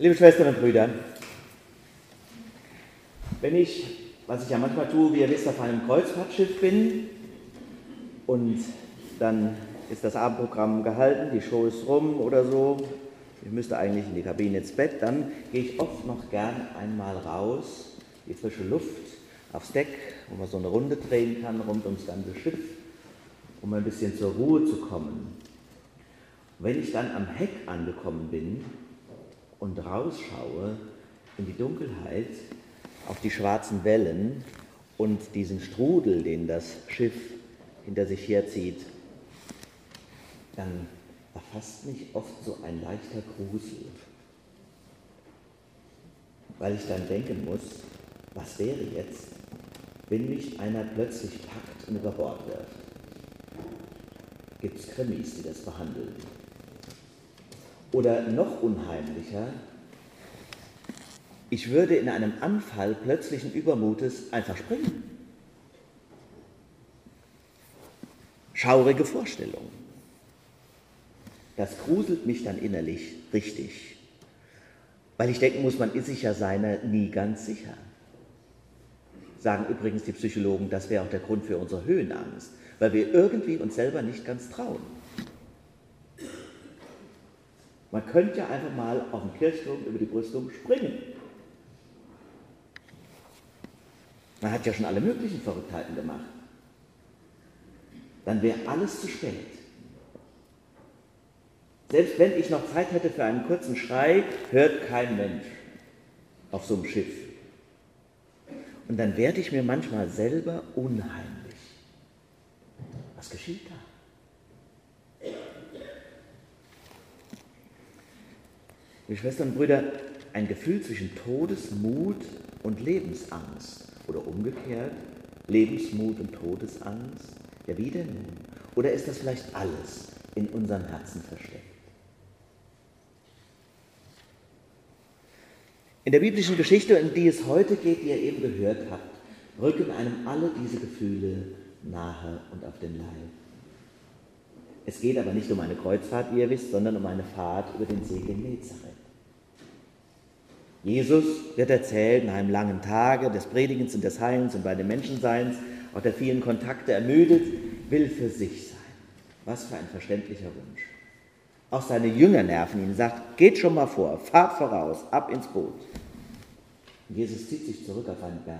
Liebe Schwestern und Brüder, wenn ich, was ich ja manchmal tue, wie ihr wisst, auf einem Kreuzfahrtschiff bin und dann ist das Abendprogramm gehalten, die Show ist rum oder so, ich müsste eigentlich in die Kabine ins Bett, dann gehe ich oft noch gern einmal raus, die frische Luft, aufs Deck, wo man so eine Runde drehen kann rund ums ganze Schiff, um ein bisschen zur Ruhe zu kommen. Wenn ich dann am Heck angekommen bin und rausschaue in die Dunkelheit, auf die schwarzen Wellen und diesen Strudel, den das Schiff hinter sich herzieht, dann erfasst mich oft so ein leichter Grusel, weil ich dann denken muss, was wäre jetzt, wenn mich einer plötzlich packt und über Bord wirft? Gibt es Krimis, die das behandeln? Oder noch unheimlicher, ich würde in einem Anfall plötzlichen Übermutes einfach springen. Schaurige Vorstellung. Das gruselt mich dann innerlich richtig, weil ich denken muss, man ist sich ja seiner nie ganz sicher. Sagen übrigens die Psychologen, das wäre auch der Grund für unsere Höhenangst, weil wir irgendwie uns selber nicht ganz trauen. Man könnte ja einfach mal auf dem Kirchturm über die Brüstung springen. Man hat ja schon alle möglichen Verrücktheiten gemacht. Dann wäre alles zu spät. Selbst wenn ich noch Zeit hätte für einen kurzen Schrei, hört kein Mensch auf so einem Schiff. Und dann werde ich mir manchmal selber unheimlich. Was geschieht da? Liebe Schwestern und Brüder, ein Gefühl zwischen Todesmut und Lebensangst oder umgekehrt, Lebensmut und Todesangst? Ja, wie denn nun? Oder ist das vielleicht alles in unserem Herzen versteckt? In der biblischen Geschichte, um die es heute geht, die ihr eben gehört habt, rücken einem alle diese Gefühle nahe und auf den Leib. Es geht aber nicht um eine Kreuzfahrt, wie ihr wisst, sondern um eine Fahrt über den See Genezareth. Jesus wird erzählt nach einem langen Tage des Predigens und des Heilens und bei den Menschenseins, auch der vielen Kontakte ermüdet, will für sich sein. Was für ein verständlicher Wunsch. Auch seine Jünger nerven ihn, sagt, geht schon mal vor, fahrt voraus, ab ins Boot. Und Jesus zieht sich zurück auf einen Berg,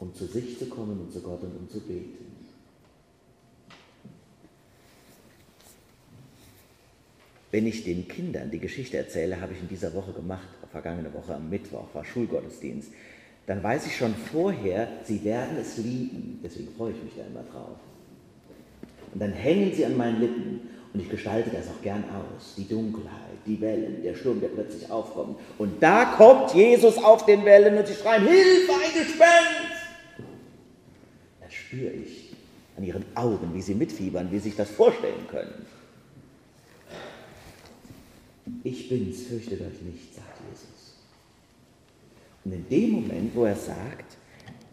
um zu sich zu kommen und zu Gott und um zu beten. Wenn ich den Kindern die Geschichte erzähle, habe ich in dieser Woche gemacht, vergangene Woche am Mittwoch war Schulgottesdienst, dann weiß ich schon vorher, sie werden es lieben. Deswegen freue ich mich da immer drauf. Und dann hängen sie an meinen Lippen und ich gestalte das auch gern aus. Die Dunkelheit, die Wellen, der Sturm, der plötzlich aufkommt. Und da kommt Jesus auf den Wellen und sie schreien, Hilfe, ein Gespenst! Das spüre ich an ihren Augen, wie sie mitfiebern, wie sie sich das vorstellen können. Ich bin's, fürchtet euch nicht, sagt Jesus. Und in dem Moment, wo er sagt,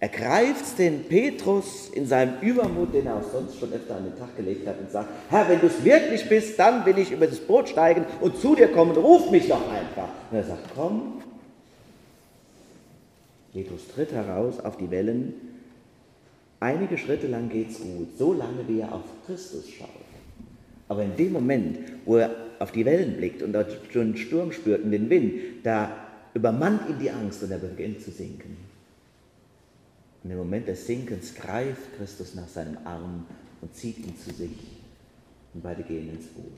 ergreift den Petrus in seinem Übermut, den er auch sonst schon öfter an den Tag gelegt hat, und sagt, Herr, wenn du es wirklich bist, dann will ich über das Boot steigen und zu dir kommen, ruf mich doch einfach. Und er sagt, komm. Petrus tritt heraus auf die Wellen. Einige Schritte lang geht's gut, so lange wie er auf Christus schaut. Aber in dem Moment, wo er auf die Wellen blickt und den Sturm spürt und den Wind, da übermannt ihn die Angst und er beginnt zu sinken. Und im Moment des Sinkens greift Christus nach seinem Arm und zieht ihn zu sich und beide gehen ins Boot.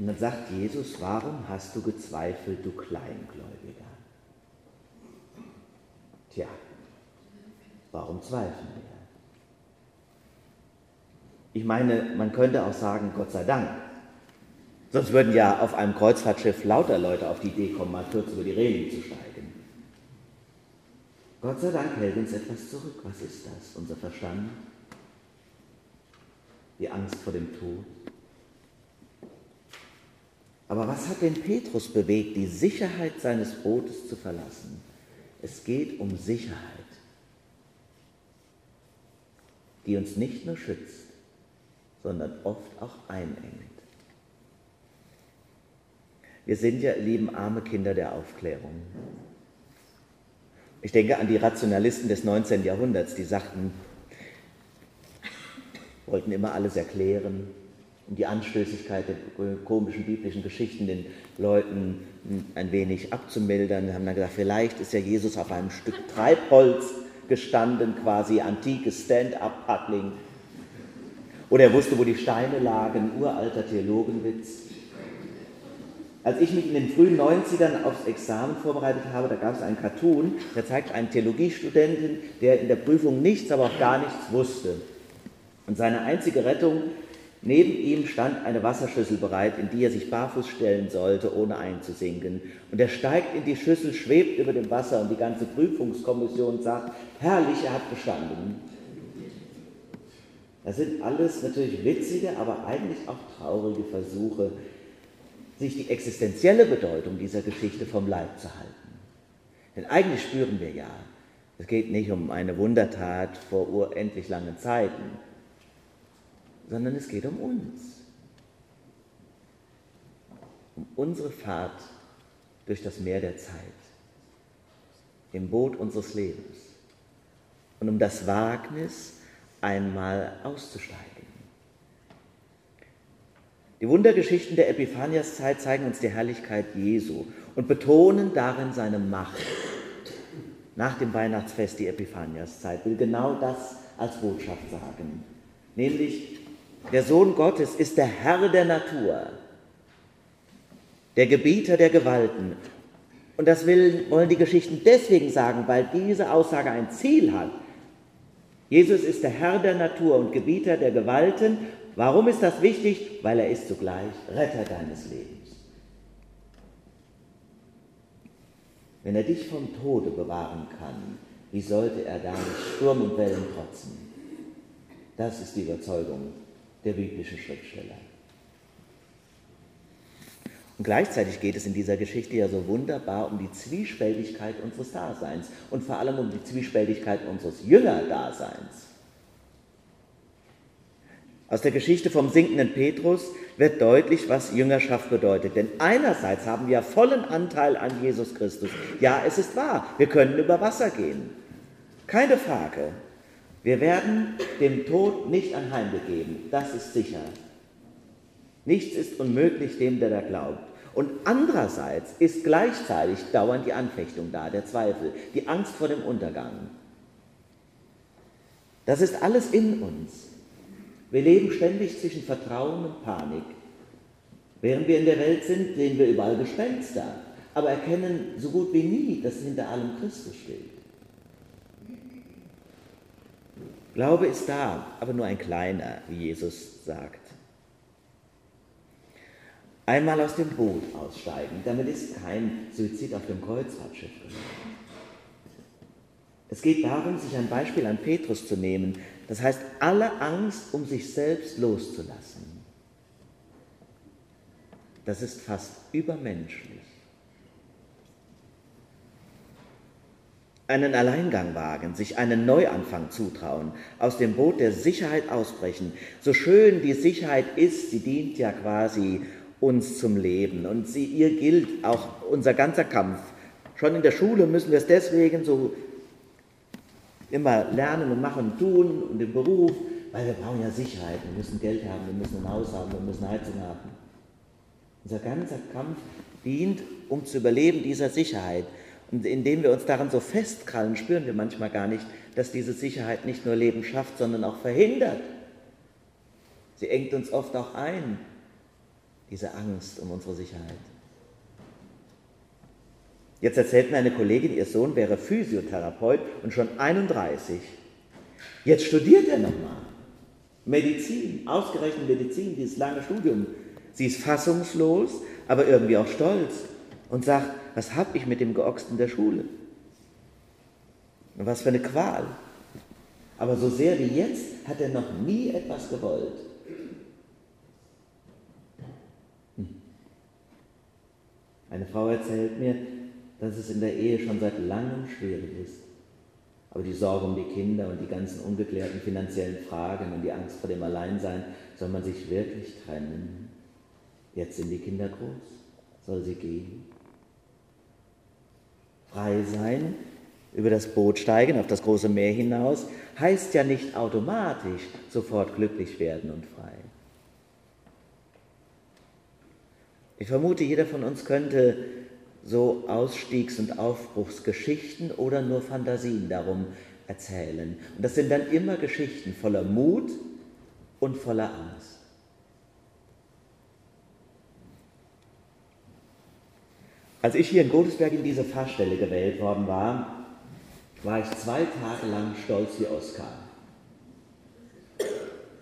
Und dann sagt Jesus, warum hast du gezweifelt, du Kleingläubiger? Tja, warum zweifeln wir? Ich meine, man könnte auch sagen, Gott sei Dank. Sonst würden ja auf einem Kreuzfahrtschiff lauter Leute auf die Idee kommen, mal kurz über die Reling zu steigen. Gott sei Dank hält uns etwas zurück. Was ist das? Unser Verstand? Die Angst vor dem Tod? Aber was hat den Petrus bewegt, die Sicherheit seines Bootes zu verlassen? Es geht um Sicherheit, die uns nicht nur schützt, sondern oft auch einengt. Wir sind ja, lieben arme Kinder der Aufklärung. Ich denke an die Rationalisten des 19. Jahrhunderts, die sagten, wollten immer alles erklären, um die Anstößigkeit der komischen biblischen Geschichten den Leuten ein wenig abzumildern. Wir haben dann gesagt, vielleicht ist ja Jesus auf einem Stück Treibholz gestanden, quasi antikes Stand-up-Paddling. Oder er wusste, wo die Steine lagen, uralter Theologenwitz. Als ich mich in den frühen 90ern aufs Examen vorbereitet habe, da gab es einen Cartoon, der zeigt einen Theologiestudenten, der in der Prüfung nichts, aber auch gar nichts wusste. Und seine einzige Rettung, neben ihm stand eine Wasserschüssel bereit, in die er sich barfuß stellen sollte, ohne einzusinken. Und er steigt in die Schüssel, schwebt über dem Wasser und die ganze Prüfungskommission sagt, herrlich, er hat bestanden. Das sind alles natürlich witzige, aber eigentlich auch traurige Versuche, sich die existenzielle Bedeutung dieser Geschichte vom Leib zu halten. Denn eigentlich spüren wir ja, es geht nicht um eine Wundertat vor unendlich langen Zeiten, sondern es geht um uns. Um unsere Fahrt durch das Meer der Zeit, im Boot unseres Lebens und um das Wagnis, einmal auszusteigen. Die Wundergeschichten der Epiphaniaszeit zeigen uns die Herrlichkeit Jesu und betonen darin seine Macht. Nach dem Weihnachtsfest, die Epiphaniaszeit, will genau das als Botschaft sagen. Nämlich, der Sohn Gottes ist der Herr der Natur, der Gebieter der Gewalten. Und das will, wollen die Geschichten deswegen sagen, weil diese Aussage ein Ziel hat. Jesus ist der Herr der Natur und Gebieter der Gewalten. Warum ist das wichtig? Weil er ist zugleich Retter deines Lebens. Wenn er dich vom Tode bewahren kann, wie sollte er da nicht Sturm und Wellen trotzen? Das ist die Überzeugung der biblischen Schriftsteller. Und gleichzeitig geht es in dieser Geschichte ja so wunderbar um die Zwiespältigkeit unseres Daseins und vor allem um die Zwiespältigkeit unseres Jüngerdaseins. Aus der Geschichte vom sinkenden Petrus wird deutlich, was Jüngerschaft bedeutet. Denn einerseits haben wir vollen Anteil an Jesus Christus. Ja, es ist wahr, wir können über Wasser gehen. Keine Frage. Wir werden dem Tod nicht anheimgegeben, das ist sicher. Nichts ist unmöglich dem, der da glaubt. Und andererseits ist gleichzeitig dauernd die Anfechtung da, der Zweifel, die Angst vor dem Untergang. Das ist alles in uns. Wir leben ständig zwischen Vertrauen und Panik. Während wir in der Welt sind, sehen wir überall Gespenster, aber erkennen so gut wie nie, dass hinter allem Christus steht. Glaube ist da, aber nur ein kleiner, wie Jesus sagt. Einmal aus dem Boot aussteigen, damit ist kein Suizid auf dem Kreuzfahrtschiff gemeint. Es geht darum, sich ein Beispiel an Petrus zu nehmen, das heißt, alle Angst um sich selbst loszulassen. Das ist fast übermenschlich. einen Alleingang wagen, sich einen Neuanfang zutrauen, aus dem Boot der Sicherheit ausbrechen. So schön die Sicherheit ist, sie dient ja quasi uns zum Leben und sie, ihr gilt auch unser ganzer Kampf. Schon in der Schule müssen wir es deswegen so immer lernen und machen und tun und im Beruf, weil wir brauchen ja Sicherheit, wir müssen Geld haben, wir müssen ein Haus haben, wir müssen Heizung haben. Unser ganzer Kampf dient, um zu überleben, dieser Sicherheit. Und indem wir uns daran so festkrallen, spüren wir manchmal gar nicht, dass diese Sicherheit nicht nur Leben schafft, sondern auch verhindert. Sie engt uns oft auch ein, diese Angst um unsere Sicherheit. Jetzt erzählt mir eine Kollegin, ihr Sohn wäre Physiotherapeut und schon 31. Jetzt studiert er nochmal. Medizin, ausgerechnet Medizin, dieses lange Studium. Sie ist fassungslos, aber irgendwie auch stolz und sagt, was habe ich mit dem Geochsten der Schule? Und was für eine Qual. Aber so sehr wie jetzt hat er noch nie etwas gewollt. Eine Frau erzählt mir, dass es in der Ehe schon seit langem schwierig ist. Aber die Sorge um die Kinder und die ganzen ungeklärten finanziellen Fragen und die Angst vor dem Alleinsein, soll man sich wirklich trennen? Jetzt sind die Kinder groß, soll sie gehen? Frei sein, über das Boot steigen, auf das große Meer hinaus, heißt ja nicht automatisch sofort glücklich werden und frei. Ich vermute, jeder von uns könnte so Ausstiegs- und Aufbruchsgeschichten oder nur Fantasien darum erzählen. Und das sind dann immer Geschichten voller Mut und voller Angst. Als ich hier in Godesberg in diese Fahrstelle gewählt worden war, war ich zwei Tage lang stolz wie Oskar.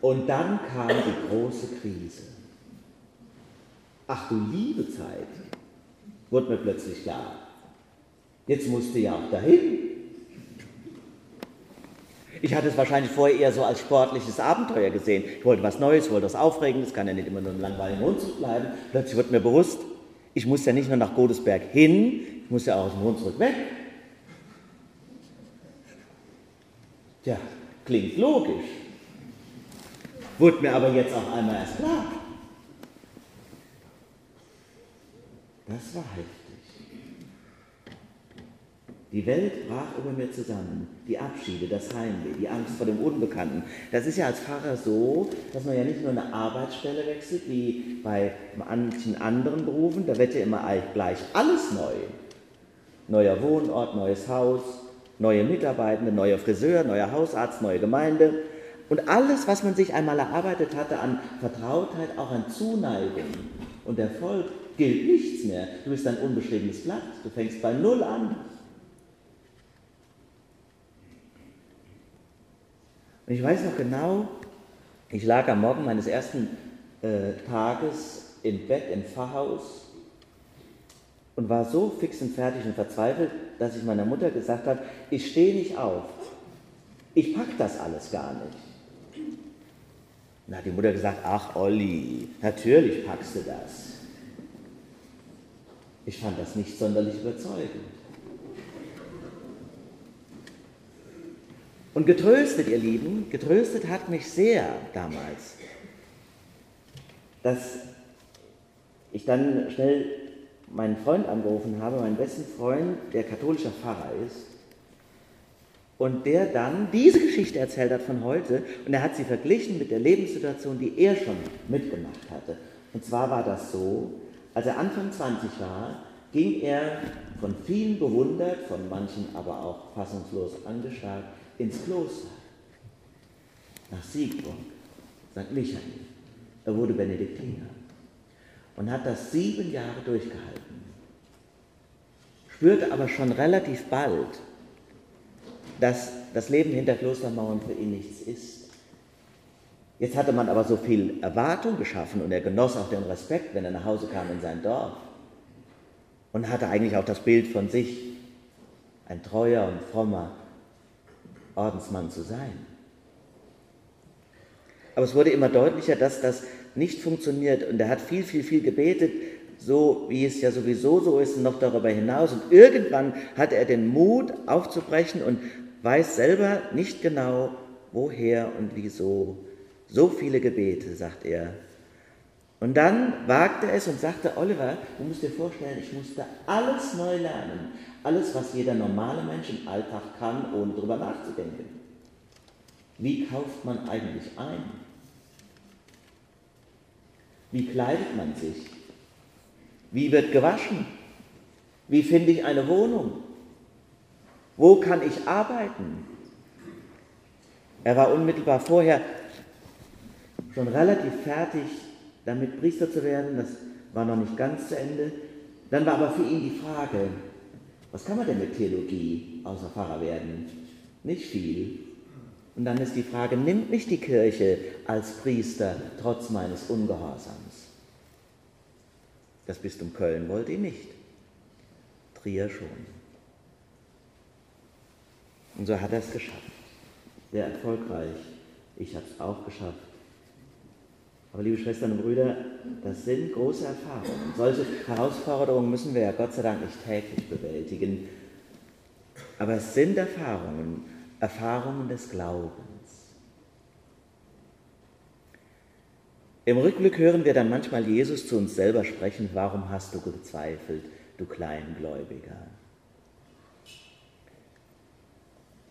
Und dann kam die große Krise. Ach du liebe Zeit, wurde mir plötzlich klar. Jetzt musste ja auch dahin. Ich hatte es wahrscheinlich vorher eher so als sportliches Abenteuer gesehen. Ich wollte was Neues, wollte was Aufregendes, kann ja nicht immer nur ein langweiliger Hund bleiben. Plötzlich wurde mir bewusst, ich muss ja nicht nur nach Godesberg hin, ich muss ja auch aus dem Hund zurück weg. Tja, klingt logisch. Wurde mir aber jetzt auf einmal erst klar. Das war heftig. Die Welt brach über mir zusammen. Die Abschiede, das Heimweh, die Angst vor dem Unbekannten. Das ist ja als Pfarrer so, dass man ja nicht nur eine Arbeitsstelle wechselt, wie bei manchen anderen Berufen. Da wird ja immer gleich alles neu. Neuer Wohnort, neues Haus, neue Mitarbeitende, neuer Friseur, neuer Hausarzt, neue Gemeinde. Und alles, was man sich einmal erarbeitet hatte an Vertrautheit, auch an Zuneigung und Erfolg, gilt nichts mehr. Du bist ein unbeschriebenes Blatt. Du fängst bei Null an. Und ich weiß noch genau, ich lag am Morgen meines ersten äh, Tages im Bett im Pfarrhaus und war so fix und fertig und verzweifelt, dass ich meiner Mutter gesagt habe, ich stehe nicht auf. Ich pack das alles gar nicht. Dann hat die Mutter gesagt, ach Olli, natürlich packst du das. Ich fand das nicht sonderlich überzeugend. Und getröstet, ihr Lieben, getröstet hat mich sehr damals, dass ich dann schnell meinen Freund angerufen habe, meinen besten Freund, der katholischer Pfarrer ist, und der dann diese Geschichte erzählt hat von heute und er hat sie verglichen mit der Lebenssituation, die er schon mitgemacht hatte. Und zwar war das so, als er Anfang 20 war, ging er von vielen bewundert, von manchen aber auch fassungslos angeschaut, ins Kloster, nach Siegburg, St. Michael. Er wurde Benediktiner und hat das sieben Jahre durchgehalten. Spürte aber schon relativ bald, dass das Leben hinter Klostermauern für ihn nichts ist. Jetzt hatte man aber so viel Erwartung geschaffen und er genoss auch den Respekt, wenn er nach Hause kam in sein Dorf und hatte eigentlich auch das Bild von sich, ein treuer und frommer Ordensmann zu sein. Aber es wurde immer deutlicher, dass das nicht funktioniert und er hat viel, viel, viel gebetet, so wie es ja sowieso so ist, noch darüber hinaus. Und irgendwann hat er den Mut aufzubrechen und weiß selber nicht genau, woher und wieso. So viele Gebete, sagt er, und dann wagte es und sagte, Oliver, du musst dir vorstellen, ich musste alles neu lernen. Alles, was jeder normale Mensch im Alltag kann, ohne darüber nachzudenken. Wie kauft man eigentlich ein? Wie kleidet man sich? Wie wird gewaschen? Wie finde ich eine Wohnung? Wo kann ich arbeiten? Er war unmittelbar vorher schon relativ fertig damit Priester zu werden, das war noch nicht ganz zu Ende. Dann war aber für ihn die Frage, was kann man denn mit Theologie außer Pfarrer werden? Nicht viel. Und dann ist die Frage, nimmt mich die Kirche als Priester trotz meines Ungehorsams? Das Bistum Köln wollte ihn nicht. Trier schon. Und so hat er es geschafft. Sehr erfolgreich. Ich habe es auch geschafft. Aber liebe Schwestern und Brüder, das sind große Erfahrungen. Solche Herausforderungen müssen wir ja Gott sei Dank nicht täglich bewältigen. Aber es sind Erfahrungen, Erfahrungen des Glaubens. Im Rückblick hören wir dann manchmal Jesus zu uns selber sprechen, warum hast du gezweifelt, du Kleingläubiger?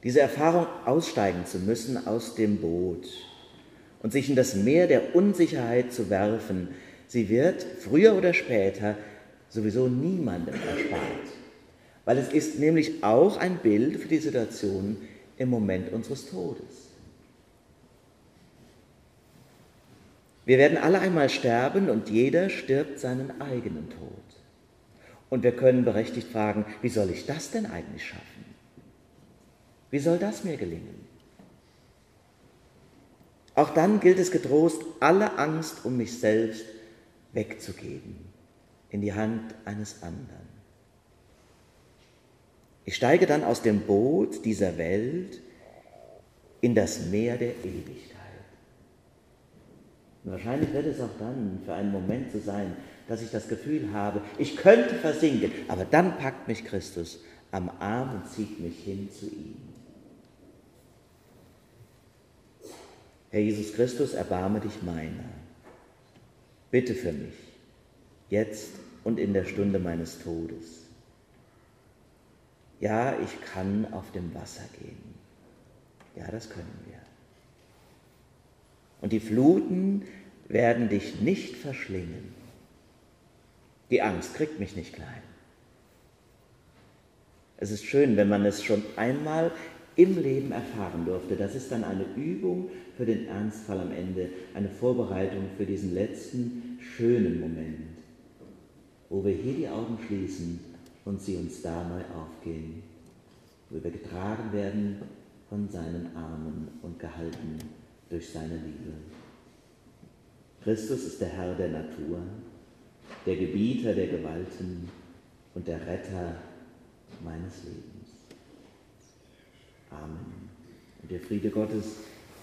Diese Erfahrung aussteigen zu müssen aus dem Boot und sich in das Meer der Unsicherheit zu werfen, sie wird früher oder später sowieso niemandem erspart, weil es ist nämlich auch ein Bild für die Situation im Moment unseres Todes. Wir werden alle einmal sterben und jeder stirbt seinen eigenen Tod. Und wir können berechtigt fragen, wie soll ich das denn eigentlich schaffen? Wie soll das mir gelingen? Auch dann gilt es getrost, alle Angst um mich selbst wegzugeben in die Hand eines anderen. Ich steige dann aus dem Boot dieser Welt in das Meer der Ewigkeit. Und wahrscheinlich wird es auch dann für einen Moment so sein, dass ich das Gefühl habe, ich könnte versinken, aber dann packt mich Christus am Arm und zieht mich hin zu ihm. Herr Jesus Christus, erbarme dich meiner. Bitte für mich, jetzt und in der Stunde meines Todes. Ja, ich kann auf dem Wasser gehen. Ja, das können wir. Und die Fluten werden dich nicht verschlingen. Die Angst kriegt mich nicht klein. Es ist schön, wenn man es schon einmal im Leben erfahren durfte. Das ist dann eine Übung für den Ernstfall am Ende, eine Vorbereitung für diesen letzten schönen Moment, wo wir hier die Augen schließen und sie uns da neu aufgehen, wo wir getragen werden von seinen Armen und gehalten durch seine Liebe. Christus ist der Herr der Natur, der Gebieter der Gewalten und der Retter meines Lebens. Amen. Und der Friede Gottes,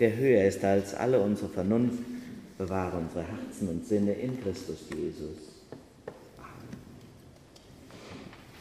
der höher ist als alle unsere Vernunft, bewahre unsere Herzen und Sinne in Christus Jesus.